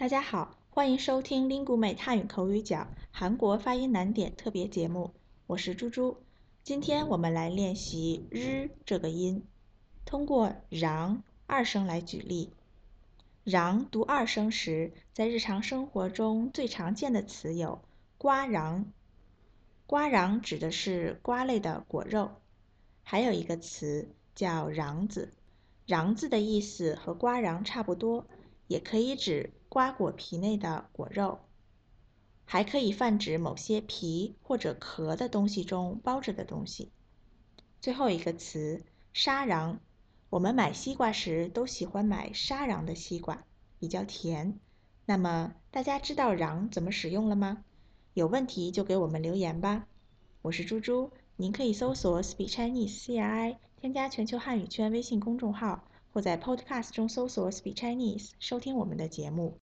大家好，欢迎收听 Lingu 美汉语口语角韩国发音难点特别节目，我是猪猪。今天我们来练习日这个音，通过让二声来举例。让读二声时，在日常生活中最常见的词有瓜瓤，瓜瓤指的是瓜类的果肉，还有一个词叫瓤子，瓤子的意思和瓜瓤差不多，也可以指瓜果皮内的果肉，还可以泛指某些皮或者壳的东西中包着的东西。最后一个词沙瓤。我们买西瓜时都喜欢买沙瓤的西瓜，比较甜。那么大家知道瓤怎么使用了吗？有问题就给我们留言吧。我是猪猪，您可以搜索 Speak Chinese CRI，添加全球汉语圈微信公众号，或在 Podcast 中搜索 Speak Chinese 收听我们的节目。